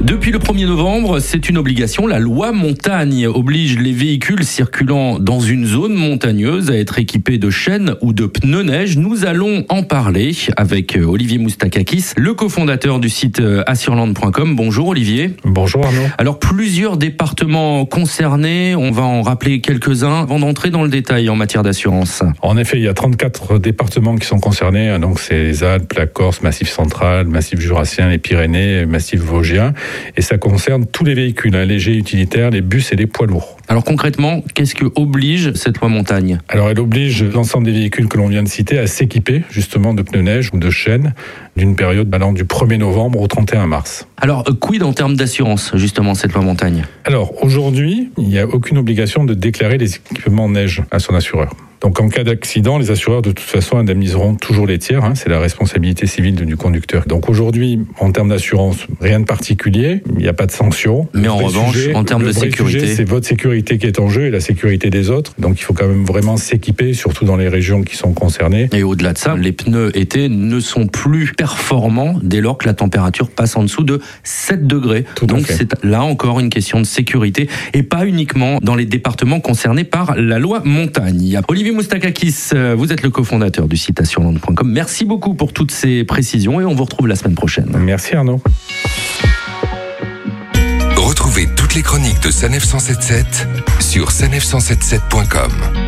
Depuis le 1er novembre, c'est une obligation. La loi montagne oblige les véhicules circulant dans une zone montagneuse à être équipés de chaînes ou de pneus neige. Nous allons en parler avec euh, Olivier Moustakakis, le cofondateur du site euh, assurland.com. Bonjour Olivier. Bonjour Arnaud. Alors plusieurs départements concernés, on va en rappeler quelques-uns avant d'entrer dans le détail en matière d'assurance. En effet, il y a 34 départements qui sont concernés. Donc c'est les Alpes, la Corse, Massif central, Massif jurassien, les Pyrénées, Massif vosgien et ça concerne tous les véhicules, hein, légers, utilitaires, les bus et les poids lourds. Alors concrètement, qu'est-ce que oblige cette loi montagne? Alors elle oblige l'ensemble des véhicules que l'on vient de citer à s'équiper justement de pneus neige ou de chaînes d'une période allant du 1er novembre au 31 mars. Alors quid en termes d'assurance justement cette loi montagne? Alors aujourd'hui, il n'y a aucune obligation de déclarer les équipements neige à son assureur. Donc en cas d'accident, les assureurs de toute façon indemniseront toujours les tiers. Hein, c'est la responsabilité civile du conducteur. Donc aujourd'hui, en termes d'assurance, rien de particulier. Il n'y a pas de sanction. Mais en revanche, en termes de sécurité, c'est votre sécurité qui est en jeu et la sécurité des autres. Donc il faut quand même vraiment s'équiper, surtout dans les régions qui sont concernées. Et au-delà de ça, les pneus été ne sont plus performants dès lors que la température passe en dessous de 7 degrés. Tout Donc c'est là encore une question de sécurité et pas uniquement dans les départements concernés par la loi montagne. Olivier Moustakakis, euh, vous êtes le cofondateur du site assurland.com. Merci beaucoup pour toutes ces précisions et on vous retrouve la semaine prochaine. Merci Arnaud. Retrouvez toutes les chroniques de Sanef 177 sur sanef177.com.